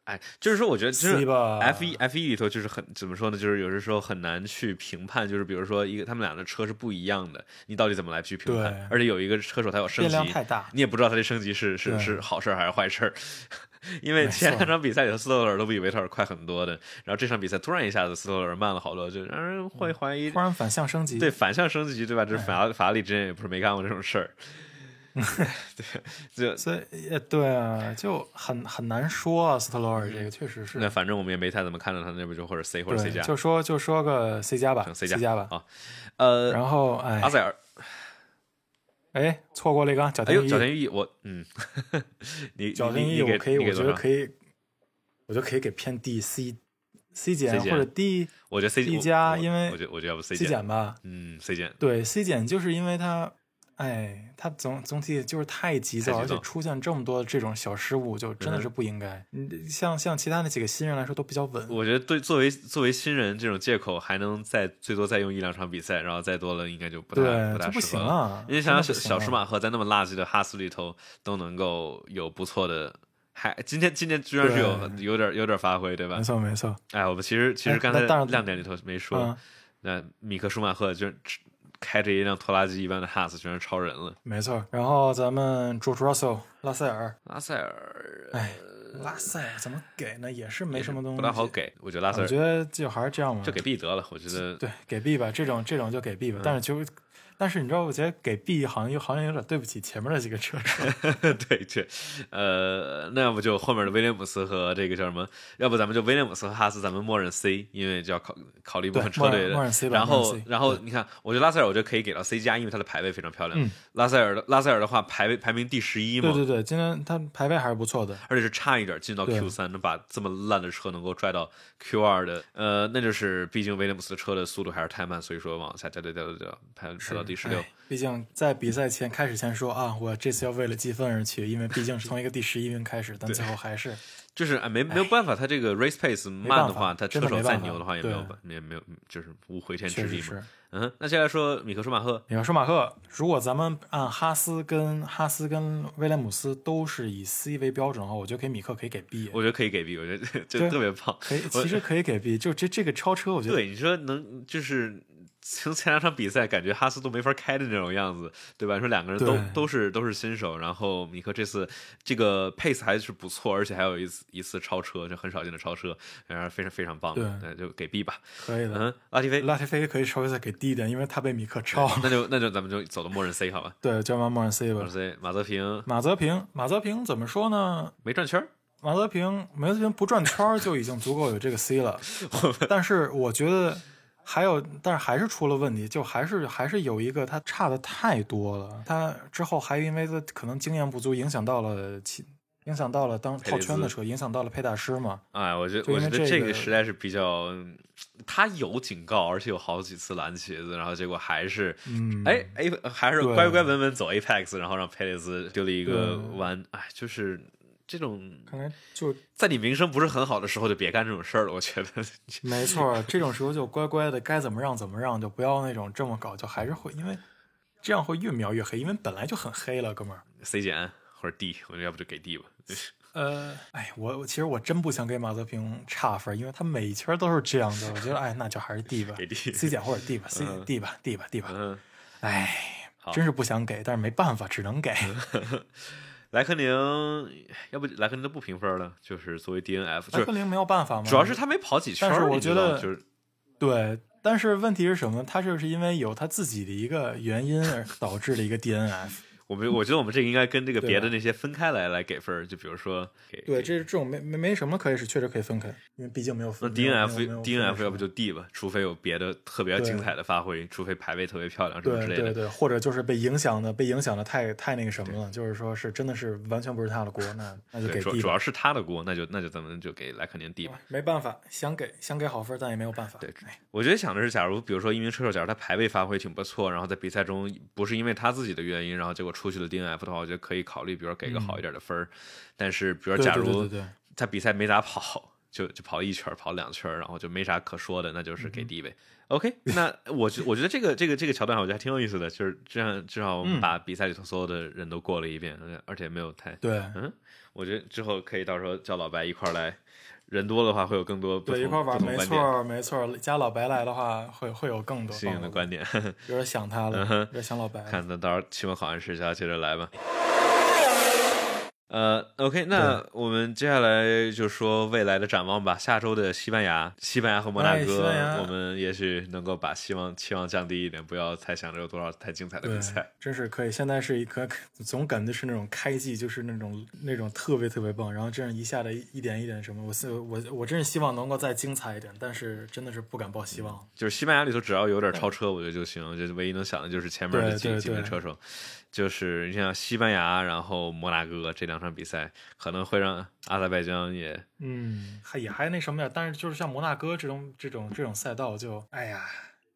哎，就是说，我觉得就是 F 一 F 一里头就是很怎么说呢？就是有的时候很难去评判，就是比如说一个他们俩的车是不一样的，你到底怎么来去评判？而且有一个车手他有升级，量太大。你也不知道他这升级是是是好事儿还是坏事儿。[LAUGHS] 因为前两场比赛里头，斯托尔都比维特尔快很多的，然后这场比赛突然一下子斯托尔慢了好多，就让人会怀疑突然反向升级，对反向升级，对吧？这哎法拉法拉利之前也不是没干过这种事儿。[LAUGHS] 对，就所以也对啊，就很很难说啊。斯特罗尔这个确实是。那，反正我们也没太怎么看到他那边就或者 C 或者 C，加，就说就说个 C 加吧整 C，C 加。吧。啊。呃，然后哎。阿塞尔，哎，错过了一个角哎呦，角田裕，我嗯，[LAUGHS] 你角田翼，你你给我可以，我觉得可以，我觉得可以给偏 D C C 减。或者 D 我觉得 C 加因为我觉得我觉得要不 C C 减吧。嗯，C 减，对 C 减，就是因为它，哎，他总总体就是太急躁，而且出现这么多这种小失误，就真的嗯是不应该。嗯，像像其他那几个新人来说都比较稳。我觉得对作为作为新人这种借口还能再最多再用一两场比赛，然后再多了应该就不太，不太不适合了。行了。你想想小舒马赫在那么垃圾的哈斯里头都能够有不错的，还今天今天居然是有有点有点发挥，对吧没？错没错。哎，我们其实其实哎刚才亮点里头没说，嗯，那米克舒马赫就开着一辆拖拉机一般的哈斯，居然超人了。没错。然后咱们 George Russell 拉塞尔，拉塞尔，哎，拉塞尔怎么给呢？也是没什么东西，不大好。给，我觉得拉塞尔我觉得就还是这样吧，就给 B 得了，我觉得对给 B 吧，这种这种就给 B 吧。但是就但是你知道，我觉得给 B 好像又好像有点对不起前面的几个车手。[LAUGHS] 对对，呃，那要不就后面的威廉姆斯和这个叫什么？要不咱们就威廉姆斯和哈斯，咱们默认 C，因为就要考考虑一部分，车队的。默认 C 吧。然后然后你看，我觉得拉塞尔，我觉得可以给到 C 加，因为他的排位非常漂亮。嗯拉塞尔的拉塞尔的话，排位排名第十一嘛，对对对，今天他排位还是不错的。而且是差一点进到 Q 三，能把这么烂的车能够拽到 Q 二的，呃，那就是毕竟威廉姆斯的车的速度还是太慢，所以说往下掉掉掉掉掉，排排到第十六哎。毕竟在比赛前开始前说啊，我这次要为了积分而去，因为毕竟是从一个第十一名开始，但最后还是 [LAUGHS] 就是啊，没没有办法，他这个 race pace 慢的话，他车手再牛的话也没有对办，也没有，就是无回天之力嘛。嗯，那接下来说米克舒马赫，米克舒马赫，如果咱们按哈斯跟哈斯跟威廉姆斯都是以 C 为标准的话，我觉得给米克可以给 B，我觉得可以给 B，我觉得 [LAUGHS] 就对特别棒。可以，其实可以给 B，就这这个超车，我觉得对，你说能就是从 [LAUGHS] 前两场比赛，感觉哈斯都没法开的那种样子，对吧？说两个人都都是都是新手，然后米克这次这个 pace 还是不错，而且还有一次一次超车，就很少见的超车，然后非常非常棒对，那就给 B 吧。可以的。嗯，拉提菲，拉提菲可以稍微再给低一点，因为他被米克超。那就那就咱们就走到默认 C 好吧？对，叫马莫尔 C 吧默认。C，马泽平马泽平，马泽平怎么说呢？没转圈儿，马泽平，马泽平不转圈儿就已经足够有这个 C 了。[LAUGHS] 但是我觉得还有，但是还是出了问题，就还是还是有一个他差的太多了。他之后还因为他可能经验不足，影响到了其影响到了当套圈的车，影响到了佩大师嘛。哎，我觉得我觉得这这个个实在是比较，嗯他有警告，而且有好几次蓝旗子，然后结果还是，嗯，哎 A 还是乖乖稳稳走 Apex，然后让佩雷斯丢了一个弯，哎，就是这种看来就在你名声不是很好的时候就别干这种事儿了，我觉得。[LAUGHS] 没错，这种时候就乖乖的该怎么让怎么让，就不要那种这么搞，就还是会因为这样会越描越黑，因为本来就很黑了，哥们儿。C 减或者 D，我要不就给 D 吧。[LAUGHS] 呃，哎，我我其实我真不想给马泽平差分，因为他每一圈都是这样的，我觉得哎，那就还是 D 吧给 D，C 减或者 D 吧，C 嗯 D 吧，D 吧，D 吧，嗯，哎，真是不想给，但是没办法，只能给。[LAUGHS] 莱克宁，要不莱克宁都不评分了，就是作为 DNF，莱克宁没有办法嘛，主要是他没跑几圈，但是我觉得就是对，但是问题是什么？他就是因为有他自己的一个原因而导致的一个 DNF。我们我觉得我们这个应该跟这个别的那些分开来来给分儿，就比如说给对，给这这种没没没什么可以是确实可以分开，因为毕竟没有那分。那 DNF 没有没有 DNF 要不就 D 吧，除非有别的特别精彩的发挥，除非排位特别漂亮什么之类的。对对对，或者就是被影响的，被影响的太太那个什么了，就是说是真的是完全不是他的锅，那那就给 D。主要是他的锅，那就那就咱们就给莱肯宁 D 吧。没办法，想给想给好分，但也没有办法。对哎我觉得想的是，假如比如说一名车手，假如他排位发挥挺不错，然后在比赛中不是因为他自己的原因，然后结果出去了 DNF 的话，我觉得可以考虑，比如说给个好一点的分儿。但是比如说假如他比赛没咋跑，就就跑一圈儿跑两圈儿，然后就没啥可说的，那就是嗯给 D 呗。OK，[LAUGHS] 那我觉我觉得这个这个这个桥段，我觉得还挺有意思的，就是这样至少我们嗯。把比赛里头所有的人都过了一遍，而且没有太对。嗯，我觉得之后可以到时候叫老白一块儿来，人多的话会有更多不对，一同块玩，没。错没错。加老白来的话，会会有更多新颖的观点，有点想他了，有点想老白。看那到时候期末考完试就要接着来吧。呃，OK，那我们接下来就说未来的展望吧。下周的西班牙、西班牙和摩纳哥，我们也许能够把希望期望降低一点，不要猜想着有多少太精彩的比赛。，真是可以。现在是一颗 [LAUGHS] 总感觉是那种开季，就是那种那种特别特别棒，然后这样一下的一一点一点什么，我是我我真是希望能够再精彩一点，但是真的是不敢抱希望。就是西班牙里头只要有点超车，我觉得就行。就是唯一能想的就是前面的几几名车手，就是你像西班牙，然后摩纳哥这两场比赛，可能会让阿塞拜疆也嗯，还也还那什么点，但是就是像摩纳哥这种这种这种赛道就，哎呀，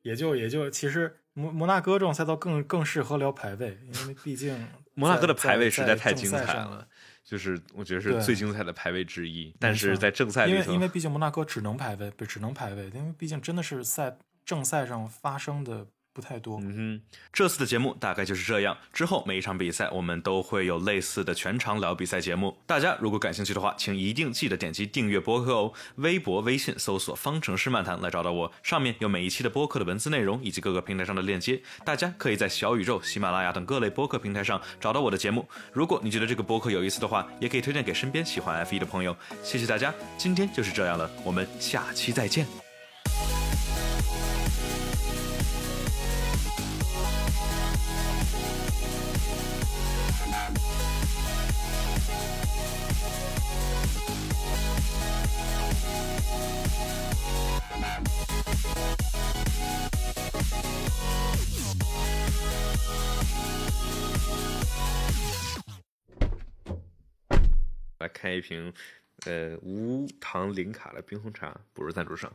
也就也就其实摩摩纳哥这种赛道更更适合聊排位，因为毕竟 [LAUGHS] 摩纳哥的排位实在太精彩了，就是我觉得是最精彩的排位之一。但是在正赛里头因为因，为毕竟摩纳哥只能排位，不只能排位，因为毕竟真的是赛正赛上发生的不太多。嗯哼，这次的节目大概就是这样。之后每一场比赛，我们都会有类似的全场聊比赛节目。大家如果感兴趣的话，请一定记得点击订阅播客哦。微博、微信搜索“方程式漫谈”来找到我，上面有每一期的播客的文字内容以及各个平台上的链接。大家可以在小宇宙、喜马拉雅等各类播客平台上找到我的节目。如果你觉得这个播客有意思的话，也可以推荐给身边喜欢 F 1的朋友。谢谢大家，今天就是这样了，我们下期再见。瓶呃无糖零卡的冰红茶，不是赞助商。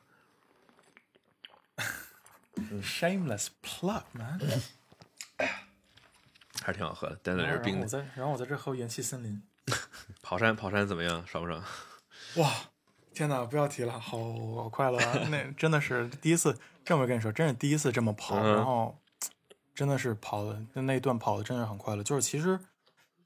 Shameless plug, man. 还是挺好喝的，但那是然后冰的。我在，然后我在这喝元气森林，[LAUGHS] 跑山跑山怎么样？爽不爽？[LAUGHS] 哇，天哪，不要提了，好好快乐啊！那真的是第一次，这么跟你说，真是第一次这么跑，嗯然后真的是跑的那那一段跑的真的是很快乐。就是其实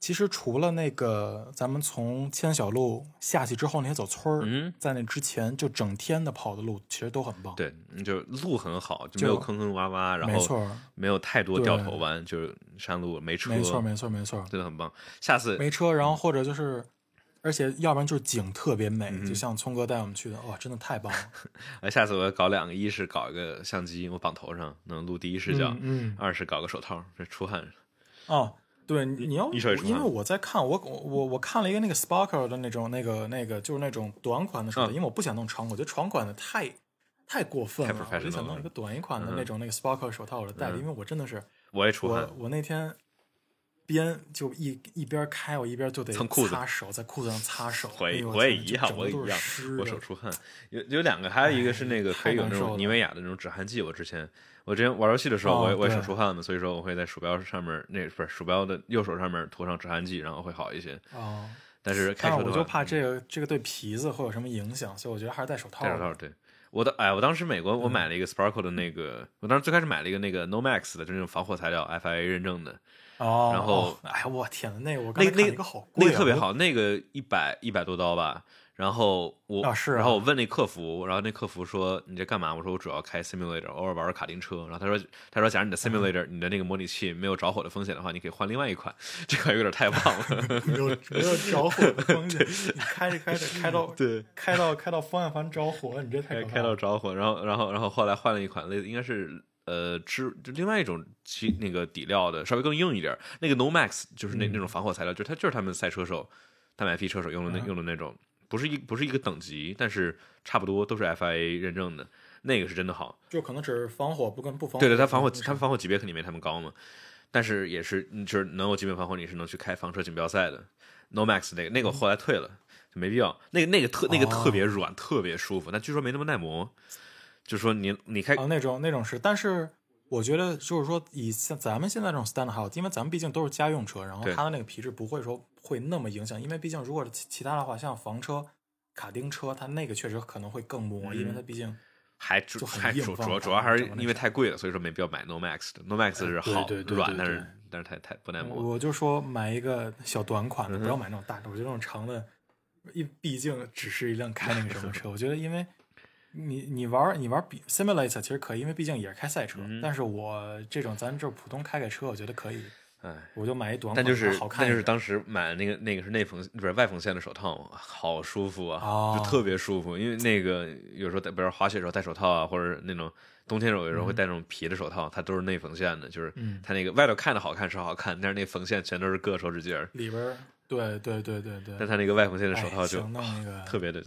其实除了那个咱们从千小路下去之后那些走村儿，嗯，在那之前就整天的跑的路其实都很棒。，对，就路很好，就没有坑坑洼洼，然后没错，没有太多掉头弯，就是山路没车，没错，没错，没错，真的很棒。下次没车，然后或者就是。而且要不然就是景特别美，嗯就像聪哥带我们去的，哇，真的太棒了！[LAUGHS] 哎，下次我要搞两个，一是搞一个相机，我绑头上能录第一视角；嗯，嗯二是搞个手套，这出汗。哦，对，你你要因为我在看我我我看了一个那个 Sparkle 的那种那个那个就是那种短款的手套，嗯因为我不想弄长款，我觉得长款的太太过分了，我就想弄一个短一款的嗯那种那个 Sparkle 手套我就戴着，嗯因为我真的是我也出汗我，我那天边就一一边开我一边就得蹭裤子擦手，在裤子上擦手，我也一样，我也一样我手出汗。有有两个，还有一个是那个可以有那种妮维雅的那种止汗剂。我之前我之前玩游戏的时候，哦我也我也手出汗嘛，所以说我会在鼠标上面那不是鼠标的右手上面涂上止汗剂，然后会好一些。哦。但是开但车的话，是我就怕这个这个对皮子会有什么影响，所以我觉得还是戴手套。戴手套，对。我的哎，我当时美国我买了一个 Sparkle 的那个，我当时最开始买了一个那个 Nomax 的，就是那种防火材料 FIA 认证的，哦，然后哦哎呀，我天呐，那个我刚才那个那个看了一个好贵、啊，那个特别好，那个一百一百多刀吧。然后我，啊是啊然后我问那客服，然后那客服说你在干嘛？我说我主要开 simulator，偶尔玩玩卡丁车。然后他说，他说假如你的 simulator，、你的那个模拟器没有着火的风险的话，你可以换另外一款。这款有点太棒了。[LAUGHS] 没有没有着火的风险，[LAUGHS] 你开着开着开到对，开到开到方向盘着火，你这太开。到着火，然后然后然后后来换了一款类似应该是呃织就另外一种其那个底料的，稍微更硬一点。那个 Nomax 就是那、那种防火材料，就是它就是他们赛车手、大麦 P 车手用的那、嗯用的那种，不是一不是一个等级，但是差不多都是 FIA 认证的，那个是真的好。就可能只是防火不跟不防火。对对，它防火它它防火级别肯定没他们高嘛，但是也是嗯就是能有基本防火，你是能去开房车锦标赛的。Nomax 那个那个我后来退了，就没必要。那个那个特那个特别软，特别舒服，但据说没那么耐磨。就是说你你开啊那种那种是，但是我觉得就是说以像咱们现在这种 stand 好，因为咱们毕竟都是家用车，然后它的那个皮质不会说会那么影响，因为毕竟如果是其其他的话，像房车、卡丁车，它那个确实可能会更磨，因为它毕竟还主还主要主要还是因为太贵了，所以说没必要买 Nomax 的。Nomax 是好对对但是但是太太不耐磨。我就说买一个小短款的，嗯不要买那种大的。我觉得那种长的，一毕竟只是一辆开那个什么车。我觉得因为你你玩你玩比 simulator 其实可以，因为毕竟也是开赛车。嗯但是我这种咱这普通开开车，我觉得可以，哎，我就买一短款，但就是好看但就是。当时买的那个那个是内缝不是外缝线的手套，好舒服啊，哦就特别舒服。因为那个有时候戴，比如滑雪的时候戴手套啊，或者那种冬天有时候会戴那种皮的手套，它都是内缝线的，就是嗯它那个外头看着好看是好看，但是那缝线全都是硌手指尖儿。里边儿对对对对对，但它那个外缝线的手哎套就特别的，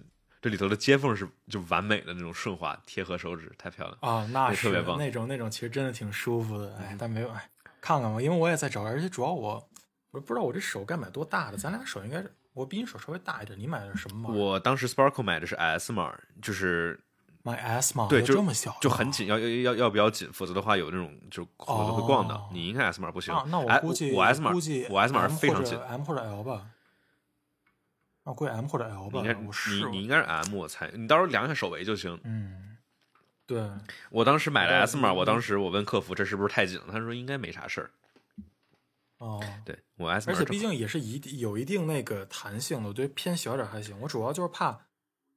这里头的接缝是就完美的那种顺滑贴合手指，太漂亮。啊，那是特别棒嗯那种那种，其实真的挺舒服的。哎，但没有哎，看看吧，因为我也在找，而且主要我我不知道我这手该买多大的，咱俩手应该是我比你手稍微大一点，你买的是什么码？我当时 Sparkle 买的是 S 码，就是买 S 码，有对就这么小，就很紧，要要要要比较紧，否则的话有那种就否则会逛到。哦你应该 S 码不行啊。那我哎估计我 S 码估计我 S 码非常紧，M 或者 L 吧。那我估计 M 或者 L 吧你应该，你你应该是 M 我猜，你到时候量一下手围就行。嗯，对，我当时买了 S 码，嗯我当时我问客服这是不是太紧了，他说应该没啥事儿。哦，对我 S 码，而且毕竟也是一定有一定那个弹性的，我觉得偏小点儿还行。我主要就是怕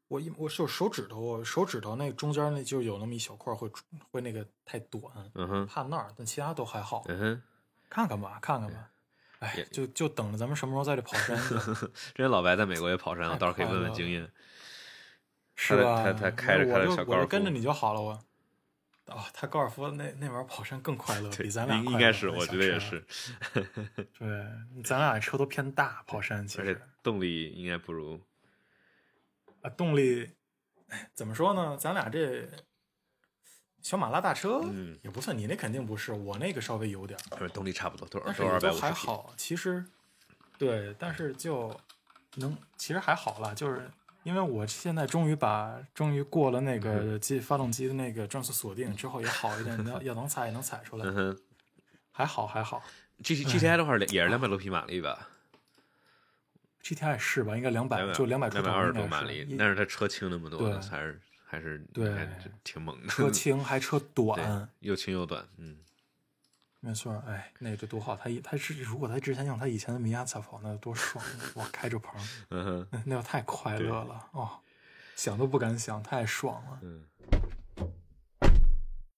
我一我手手指头，我手指头那中间那就有那么一小块会会那个太短，嗯哼怕那儿，但其他都还好。嗯哼，看看吧，看看吧。哎也，就就等着咱们什么时候再去跑山去，[LAUGHS] 之前老白在美国也跑山，了到时候可以问问经验。是吧？他他开着开着小高尔夫我就跟着你就好了，我。哦，他高尔夫那那玩意儿跑山更快乐，[LAUGHS] 比咱俩应应该是，我觉得也是，对，咱俩车都偏大，跑山其实动力应该不如。啊，动力哎怎么说呢？咱俩这小马拉大车嗯也不算，你那肯定不是，我那个稍微有点儿，不是动力差不多，都但是都二也都还百五十匹。好。其实对，但是就能其实还好啦，就是因为我现在终于把终于过了那嗯个机发动机的那个转速锁定之后也好一点，[LAUGHS] 要要能踩也能踩出来嗯，还好还好。G T G T I 的话也是两百多匹马力吧，GTI 是吧？应该两百就两百出头，两百二十多马力，但是它车轻那么多还是还是对还挺猛的，车轻还车 [LAUGHS] 短，，又轻又短，嗯，没错。哎，那这多好！他以他是如果他之前用他以前的米亚萨跑，那多爽！[LAUGHS] 我开着棚，嗯哼，那要太快乐了哦，想都不敢想，太爽了。嗯。